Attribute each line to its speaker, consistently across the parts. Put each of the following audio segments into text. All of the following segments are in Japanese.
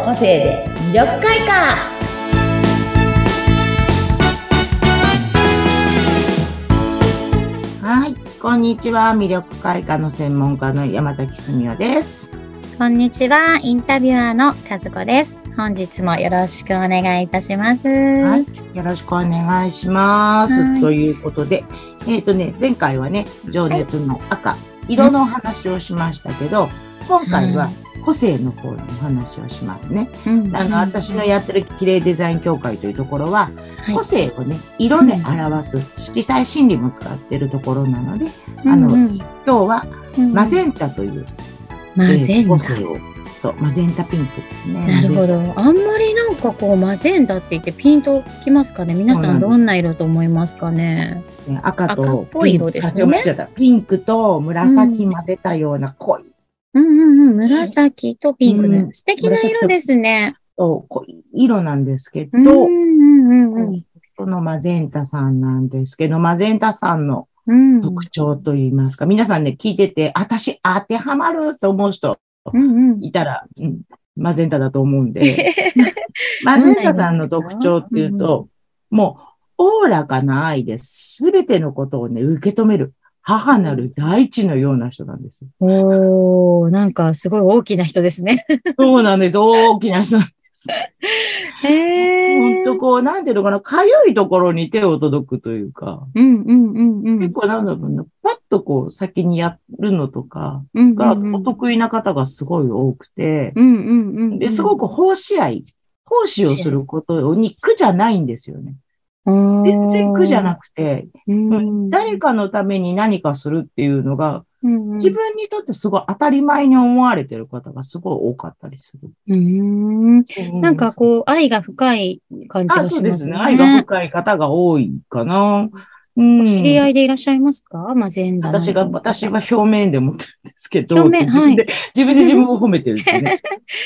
Speaker 1: 個性で魅力開花はい、こんにちは。魅力開花の専門家の山崎澄夫です。
Speaker 2: こんにちは、インタビュアーの和子です。本日もよろしくお願いいたします。
Speaker 1: はい、よろしくお願いします。
Speaker 2: はい
Speaker 1: ということで、えっ、とね、前回はね、情熱の赤、色のお話をしましたけど、今回は個性の方のお話をしますね。
Speaker 2: うん。
Speaker 1: あの、私のやってる綺麗デザイン協会というところは、
Speaker 2: はい。
Speaker 1: 個性をね、色で表す色彩心理も使ってるところなので、あの
Speaker 2: うん。うん
Speaker 1: 今日は
Speaker 2: うん
Speaker 1: マゼンタという、
Speaker 2: マゼンタ。
Speaker 1: 個性を、そう、マゼンタピンクですね。
Speaker 2: なるほど。あんまりなんかこう、マゼンタって言ってピンときますかね？皆さんどんな色と思いますかね？
Speaker 1: ね赤と
Speaker 2: 赤っぽい色ですね。
Speaker 1: ピンクと紫混ぜたような濃い
Speaker 2: うんうんうん。紫とピンクね。
Speaker 1: うん
Speaker 2: 素敵な色ですね。
Speaker 1: と濃い色なんですけ
Speaker 2: うん
Speaker 1: ど、
Speaker 2: うんうんうん
Speaker 1: このマゼンタさんなんですけど、マゼンタさんの
Speaker 2: うん。
Speaker 1: 特徴といいますか、皆さんね、聞いてて、私当てはまると思う人
Speaker 2: うんうん。
Speaker 1: いたら、うん、マゼンタだと思うんで、マゼンタさんの特徴っていうと、もう、おおらかな愛で、すべてのことをね、受け止める。母なる大地のような人なんです。
Speaker 2: おー、なんかすごい大きな人ですね。
Speaker 1: そうなんです。大きな人なんです。
Speaker 2: へ
Speaker 1: 本当こう、なんていうのかな、かゆいところに手を届くというか、
Speaker 2: うんうんうんうん。
Speaker 1: 結構なんだろうな、パッとこう、先にやるのとか
Speaker 2: うん
Speaker 1: がお得意な方がすごい多くて、
Speaker 2: うんうんうん。
Speaker 1: で、すごく奉仕愛、奉仕をすることに苦じゃないんですよね。全然苦じゃなくて、誰かのために何かするっていうのが、
Speaker 2: 自
Speaker 1: 自分にとってすごい当たり前に思われてる方がすごい多かったりする。
Speaker 2: うん。なんか
Speaker 1: う
Speaker 2: こう、愛が深い感じ
Speaker 1: あ、
Speaker 2: が
Speaker 1: そうでね。
Speaker 2: しますすね。
Speaker 1: 愛が深い方が多いかな。うん。
Speaker 2: 知り合いでいらっしゃいますか？マゼンダの
Speaker 1: 私が、私は表面で持ってるんですけど、
Speaker 2: 表面
Speaker 1: 自分で、自分で自分を褒めてるんですよね。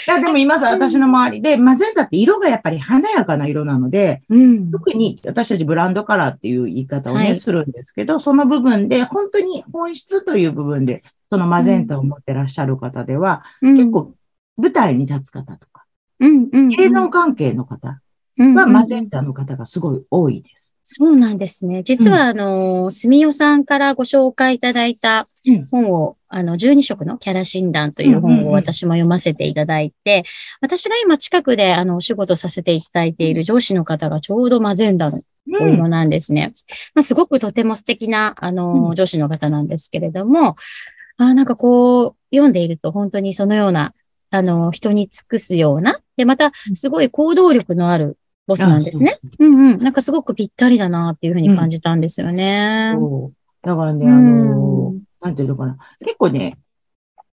Speaker 1: いや、でも今さ、私の周りで、マゼンタって色がやっぱり華やかな色なので、
Speaker 2: うん。
Speaker 1: 特に私たちブランドカラーっていう言い方をね、
Speaker 2: はい
Speaker 1: するんですけど、その部分で、本当に本質という部分で、そのマゼンタを持ってらっしゃる方では、結構舞台に立つ方とか、
Speaker 2: うんうん。
Speaker 1: 芸能関係の方
Speaker 2: うん
Speaker 1: はマゼンタの方がすごい多いです。
Speaker 2: そうなんですね。実は、あの、すみおさんからご紹介いただいた
Speaker 1: うん。
Speaker 2: 本を、あの、12色のキャラ診断という
Speaker 1: うんうんうん。
Speaker 2: 本を私も読ませていただいて、私が今近くで、あの、お仕事させていただいている上司の方がちょうどマゼンダのお
Speaker 1: うん
Speaker 2: 色なんですね。まあ、すごくとても素敵な、あの、
Speaker 1: うん。
Speaker 2: 上司の方なんですけれども、あなんかこう、読んでいると本当にそのような、あの、人に尽くすような、で、また、すごい行動力のあるボスなんですね。うんうん。なんかすごくぴったりだなっていうふうに感じたんですよね。
Speaker 1: そうだからね、
Speaker 2: う
Speaker 1: あ
Speaker 2: ん
Speaker 1: の、なんていうのかな。結構ね、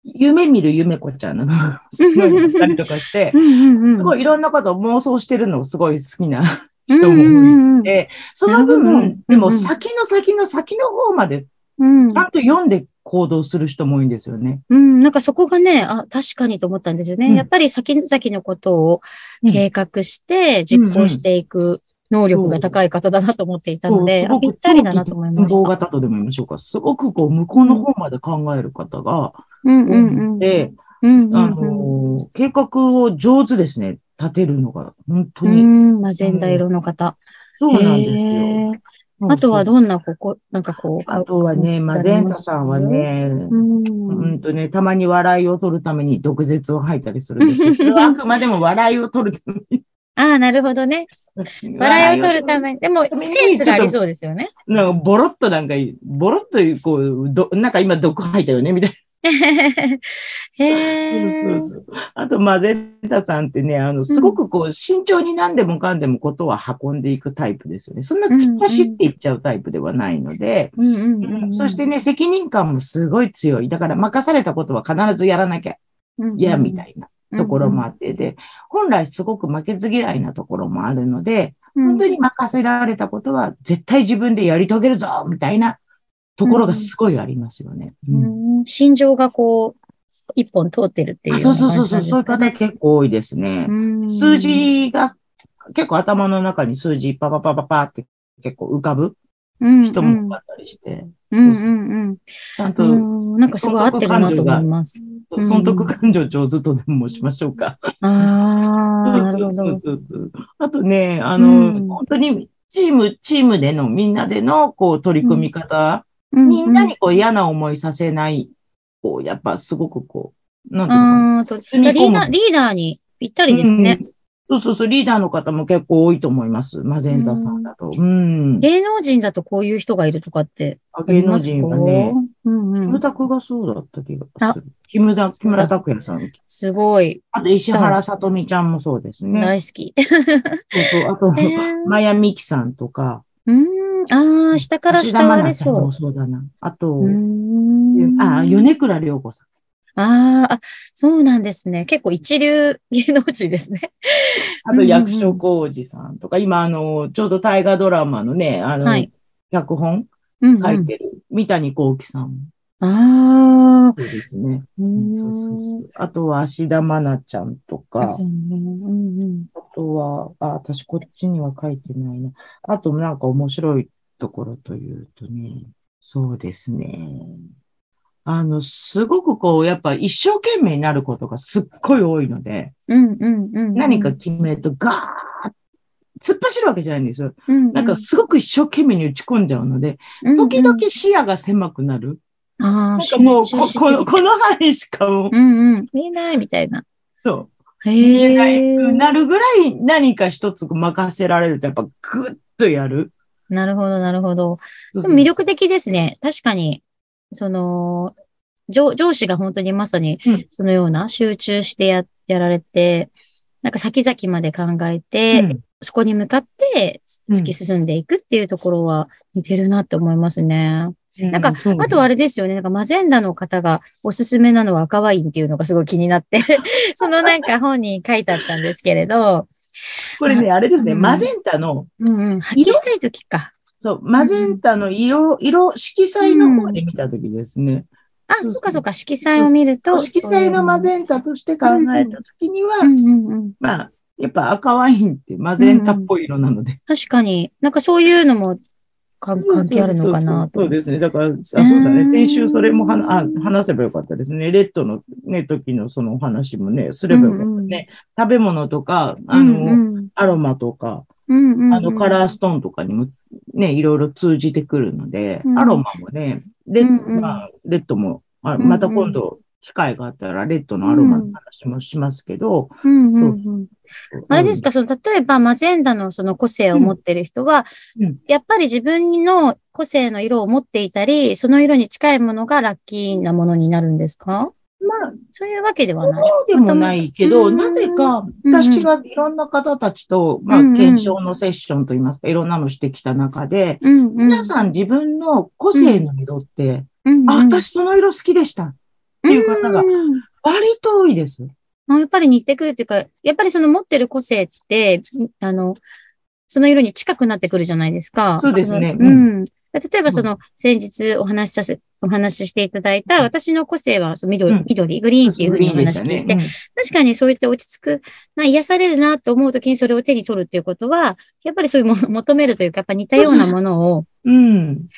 Speaker 1: 夢見る夢子ちゃんの すごいったりとかして
Speaker 2: う、んうんうん。
Speaker 1: すごいいろんなことを妄想してるのをすごい好きな
Speaker 2: うん
Speaker 1: 人も多い
Speaker 2: うん
Speaker 1: ので、その分、でも
Speaker 2: うんうん
Speaker 1: 先の先の先の方まで
Speaker 2: うん
Speaker 1: ちゃんと読んで行動する人も多いんですよね。
Speaker 2: うん、なんかそこがね、あ、確かにと思ったんですよね。
Speaker 1: うん
Speaker 2: やっぱり先々のことを
Speaker 1: うん
Speaker 2: 計画して実行していく能力が高い方だなと思っていたので、あぴったりだなと思いまし
Speaker 1: 無謀
Speaker 2: た。
Speaker 1: 型とでも言いましょうか。すごくこう、向こうの方まで考える方が
Speaker 2: うんう
Speaker 1: 多
Speaker 2: んうん。
Speaker 1: いで、あの、計画を上手ですね。立てるのが、本当
Speaker 2: うん、
Speaker 1: に。
Speaker 2: うん、マゼンダ色の方。
Speaker 1: そうなんですよ。
Speaker 2: あとはどんなここ、なんかこう、
Speaker 1: あとはね、マゼンタさんはね、
Speaker 2: うん、
Speaker 1: うんとね、たまに笑いを取るために毒舌を吐いたりするんです あくまでも笑いを取るため
Speaker 2: ああ、なるほどね。
Speaker 1: に。
Speaker 2: 笑いを取るために。でも、センスがありそうですよね。
Speaker 1: なんか、ボロッとなんか、ボロッとこう、どなんか今毒吐いたよね、みたい
Speaker 2: へ。
Speaker 1: そうそうそう。あと、マゼンタさんってね、あの、すごくこう、慎重に何でもかんでもことは運んでいくタイプですよね。そんな突っ走っていっちゃうタイプではないので、そしてね、責任感もすごい強い。だから、任されたことは必ずやらなきゃ嫌みたいなところもあって、で、本来すごく負けず嫌いなところもあるので、本当に任せられたことは絶対自分でやり遂げるぞみたいなところがすごいありますよね。
Speaker 2: う
Speaker 1: うん
Speaker 2: ん心情がこう、一本通ってるっていう
Speaker 1: そううそうそうそう、そういう方結構多いですね。
Speaker 2: うん
Speaker 1: 数字が結構頭の中に数字パパパパパって結構浮かぶ人も多かったりして。
Speaker 2: うんうんうん。ちゃんと、なんかすごい合ってるなと思います。
Speaker 1: 損得感情上手とでもしましょうか。
Speaker 2: ああ、なるほど。
Speaker 1: あとね、あの、本当にチーム、チームでの、みんなでの、こう、取り組み方、みんなにこう嫌な思いさせない、こう、やっぱすごくこ
Speaker 2: う、なんていうのかな。リーダー、リーダーにぴったりですね。
Speaker 1: そうそうそう、リーダーの方も結構多いと思います。マゼンタさんだと。うん。
Speaker 2: 芸能人だとこういう人がいるとかってあ
Speaker 1: 芸能人はね、うんうん、キムタクがそうだった気がする。木村、木村拓哉さん。
Speaker 2: すごい。
Speaker 1: あと、石原さとみちゃんもそうですね。
Speaker 2: 大好き。
Speaker 1: そうそう。あと、マヤミキさんとか。
Speaker 2: うん。ああ、下から下までそう。
Speaker 1: そうだな。あと、あ、米倉涼子さん。
Speaker 2: ああ、そうなんですね。結構一流芸能人ですね。
Speaker 1: あと役所広司さんとか、今あの、ちょうど大河ドラマのね、あの、はい、脚本書いてる三谷幸喜さん。
Speaker 2: ああ。
Speaker 1: そうですね。そうそうそうあとは芦田愛菜ちゃんとか。あとは、あ、私こっちには書いてないな。あとなんか面白いところというとね、そうですね。あの、すごくこう、やっぱ一生懸命になることがすっごい多いので、
Speaker 2: うんうんうん、
Speaker 1: 何か決めるとガーッ突っ走るわけじゃないんですよ。うんうん、なんかすごく一生懸命に打ち込んじゃうので、時々視野が狭くなる。
Speaker 2: ああ、なん
Speaker 1: かもうここ、この範囲しかもう。
Speaker 2: うんうん。見えないみたいな。
Speaker 1: そう。見えないくなるぐらい何か一つ任せられると、やっぱグッとやる。
Speaker 2: なるほど、なるほど。でも魅力的ですね。確かに。その、上上司が本当にまさにそのような集中してややられて、なんか先々まで考えて、うん、そこに向かって突き進んでいくっていうところは似てるなって思いますね。うん、なんか、あとあれですよね。なんかマゼンダの方がおすすめなのは赤ワインっていうのがすごい気になって そのなんか本に書いてあったんですけれど。
Speaker 1: これね、あれですね、うん、マゼンタの。
Speaker 2: うんうん、発揮したいときか。
Speaker 1: そう、マゼンタの色、色、色彩の方で見たときですね。
Speaker 2: あ、そっかそっか、色彩を見ると。
Speaker 1: 色彩のマゼンタとして考えたときには、まあ、やっぱ赤ワインってマゼンタっぽい色なので。
Speaker 2: 確かに。なんかそういうのも関係あるのかな
Speaker 1: と。そうですね。だから、あ、そうだね。先週それもはあ話せばよかったですね。レッドのね、時のそのお話もね、すればよかったね。食べ物とか、あの、アロマとか、あの、カラーストーンとかにもね、いろいろ通じてくるので、アロマもね、レッ,、まあ、レッドも、あまた今度、機会があったら、レッドのアロマの話もしますけど、
Speaker 2: あれですか、その、例えば、マゼンダのその個性を持ってる人は、うん。うん、やっぱり自分の個性の色を持っていたり、その色に近いものがラッキーなものになるんですか？まあ、そういうわけではない。
Speaker 1: そうでもないけど、なぜか私がいろんな方たちと、まあ、検証のセッションといいますか、いろんなのしてきた中で、皆さん自分の個性の色って、あ、私その色好きでしたっていう方が割と多いです。
Speaker 2: やっぱり似てくるっていうか、やっぱりその持ってる個性って、あの、その色に近くなってくるじゃないですか。
Speaker 1: そうですね。
Speaker 2: うん。例えばその、先日お話しさせ、お話ししていただいた、私の個性はその緑、うん、緑、グリーンっていうふうにお話聞いて、ね。うん、確かにそういって落ち着く、な癒されるなと思うときにそれを手に取るっていうことは、やっぱりそういうもの 求めるというか、やっぱ似たようなものを、
Speaker 1: うん。
Speaker 2: ね、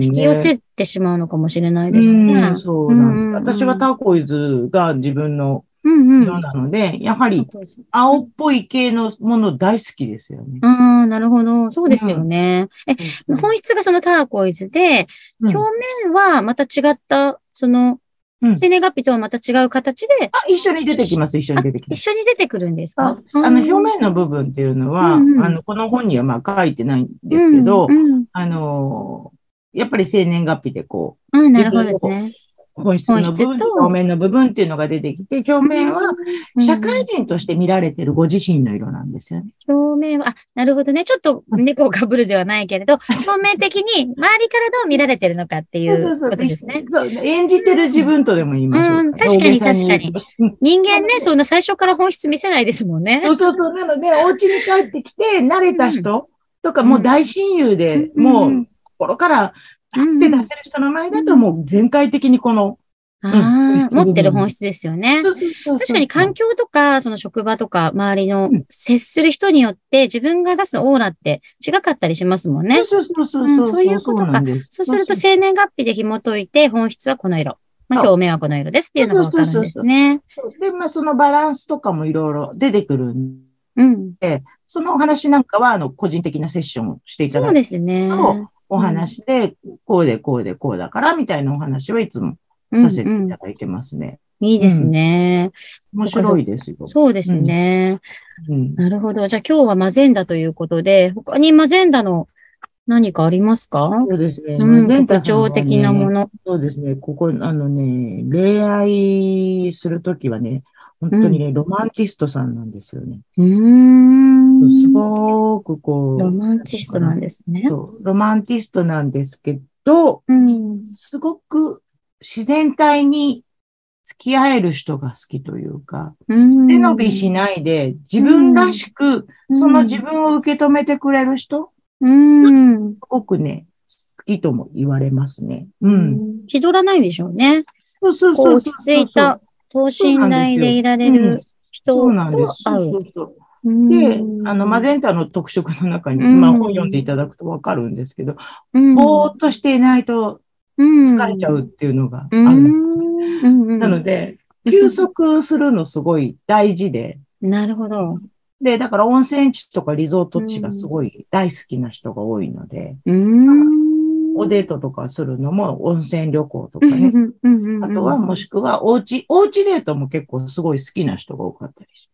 Speaker 2: 引き寄せてしまうのかもしれないですね。
Speaker 1: うん、そうなんだ、私はターコイズが自分の色なので、やはり青っぽい系のもの大好きですよね。
Speaker 2: ああ、なるほど。そうですよね。え、本質がそのターコイズで、表面はまた違った、その、生年月日とはまた違う形で。
Speaker 1: あ、一緒に出てきます。一緒に出てき
Speaker 2: ます。一緒に出てくるんですか？
Speaker 1: あの、表面の部分っていうのは、あの、この本にはまあ書いてないんですけど、あの、やっぱり生年月日でこ
Speaker 2: う、うん、なるほどですね。
Speaker 1: 本質の部分と表面の部分っていうのが出てきて、表面は社会人として見られてるご自身の色なんですよね。
Speaker 2: 表面は、あ、なるほどね。ちょっと猫をかぶるではないけれど、表面的に周りからどう見られてるのかっていうことですね。
Speaker 1: そう演じてる自分とでも言いましょう、うん。
Speaker 2: 確かに確かに。人間ね、そんな最初から本質見せないですもんね。
Speaker 1: そうそうそう。なので、お家に帰ってきて、慣れた人とか、もう大親友で、もう心からって出せる人の前だともう全開的にこの
Speaker 2: ああ、持ってる本質ですよね。
Speaker 1: そうそうそうそう
Speaker 2: 確かに環境とか、その職場とか、周りの接する人によって、自分が出すオーラって違かったりしますもんね。
Speaker 1: そうそうそう
Speaker 2: うん
Speaker 1: そう。
Speaker 2: そういうことかそうすると、生年月日で紐解いて、本質はこの色。まあ、
Speaker 1: そう
Speaker 2: 表面はこの色ですっていうのがわかるんですね。
Speaker 1: で、まあ、そのバランスとかもいろいろ出てくるん
Speaker 2: うん。
Speaker 1: そのお話なんかは、あの、個人的なセッションをしていた
Speaker 2: そう
Speaker 1: だいて、
Speaker 2: ですね。
Speaker 1: お話で、こうでこうでこうだから、みたいなお話はいつもさせていただいてますね。
Speaker 2: いいですね。
Speaker 1: 面白いですよ。
Speaker 2: そうですね。
Speaker 1: うん
Speaker 2: なるほど。じゃあ今日はマゼンダということで、他にマゼンダの何かありますか？
Speaker 1: そうですね。
Speaker 2: うん、
Speaker 1: マゼンタ
Speaker 2: 特徴的なもの。
Speaker 1: そうですね。ここ、あのね、恋愛するときはね、本当にね、ロマンティストさんなんですよね。
Speaker 2: うーん。
Speaker 1: すごくこう、
Speaker 2: ロマンチストなんですね。
Speaker 1: そうロマンティストなんですけど、
Speaker 2: うん。
Speaker 1: すごく自然体に付き合える人が好きというか、
Speaker 2: うん
Speaker 1: 背伸びしないで自分らしく、その自分を受け止めてくれる人、
Speaker 2: うん。
Speaker 1: すごくね、好きとも言われますね。う。
Speaker 2: うんん。気取らないんでしょうね。
Speaker 1: そうそうそう
Speaker 2: 落ち着いた、等身大でいられる人。と会。
Speaker 1: そううそうそう
Speaker 2: うん
Speaker 1: で、あの、マゼンタの特色の中に、
Speaker 2: うん
Speaker 1: まあ本読んでいただくとわかるんですけど、
Speaker 2: うん
Speaker 1: ぼーっとしていないと疲れちゃうっていうのがある。
Speaker 2: うん。
Speaker 1: なので、休息するのすごい大事で、
Speaker 2: なるほど。
Speaker 1: で、だから温泉地とかリゾート地がすごい大好きな人が多いので、
Speaker 2: うん。
Speaker 1: おデートとかするのも温泉旅行とかね。あとはも
Speaker 2: し
Speaker 1: しくはおうち、おうちデートも結構すごい好きな人が多かったりし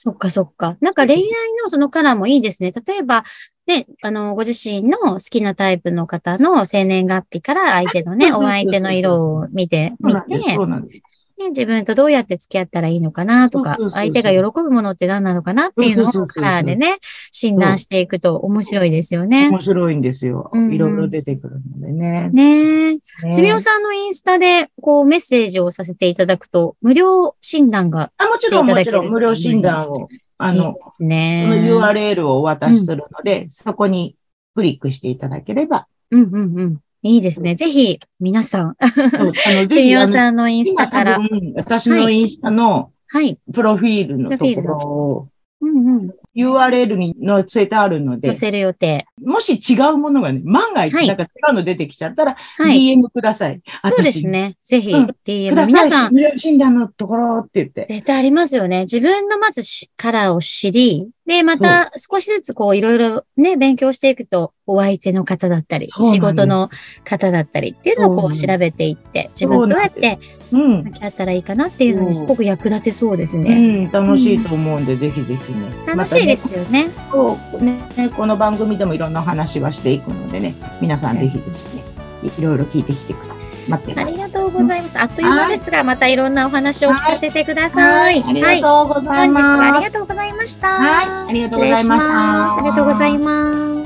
Speaker 2: そっかそっか。なんか恋愛のそのカラーもいいですね。例えば、ね、あの、ご自身の好きなタイプの方の生年月日から相手のね、お相手の色を見て、見。て、
Speaker 1: そうなんです。
Speaker 2: ね、自分とどうやって付き合ったらいいのかなとか相手が喜ぶものって何なのかなっていうのをカラーでね、診断していくと面白いですよね。
Speaker 1: 面白いんですよ。いろいろ出てくるのでね。
Speaker 2: ねえ。
Speaker 1: ね
Speaker 2: すみおさんのインスタで、こう、メッセージをさせていただくと、無料診断が
Speaker 1: あ、もちろん、もちろん、無料診断を、あの、
Speaker 2: す
Speaker 1: その
Speaker 2: ね。
Speaker 1: URL をお渡しするので、そこにクリックしていただければ。
Speaker 2: うんうんうん。いいですね。ぜひ、皆さん、
Speaker 1: そうあの、
Speaker 2: す
Speaker 1: ぜひ、あの、
Speaker 2: みおさんのインスタから。
Speaker 1: 分、私のインスタの
Speaker 2: はい。
Speaker 1: プロフィールのところを
Speaker 2: うんうん。
Speaker 1: URL に載せてあるので
Speaker 2: 載、せる予定。
Speaker 1: もし違うものがね、万が一
Speaker 2: はい
Speaker 1: なんか違うの出てきちゃったら、
Speaker 2: はい。
Speaker 1: DM ください。
Speaker 2: そうですね。ぜひ、
Speaker 1: うんく
Speaker 2: DM。
Speaker 1: ださい。
Speaker 2: 皆さん、
Speaker 1: 診断のところって言って。
Speaker 2: 絶対ありますよね。自分のまずしカラーを知り、で、また少しずつこういろいろね、勉強していくと、お相手の方だったり、仕事の方だったりっていうのをこう調べていって、自分とどうやって
Speaker 1: うん。
Speaker 2: 向き合ったらいいかなっていうのにすごく役立てそうです
Speaker 1: う
Speaker 2: ね。
Speaker 1: ん、楽しいと思うんで、ぜひぜひね。
Speaker 2: 楽しいですよね。
Speaker 1: またねこうね。この番組でもいろんな話はしていくのでね、皆さんぜひですね、いろいろ聞いてきてください。待ってます。
Speaker 2: ありがとうございます。あっという間ですが、またいろんなお話を聞かせてください。
Speaker 1: ありがとうござい
Speaker 2: 本日はあ
Speaker 1: ます。
Speaker 2: りがとうございました。
Speaker 1: はいありがとうございました
Speaker 2: ありがとうございます。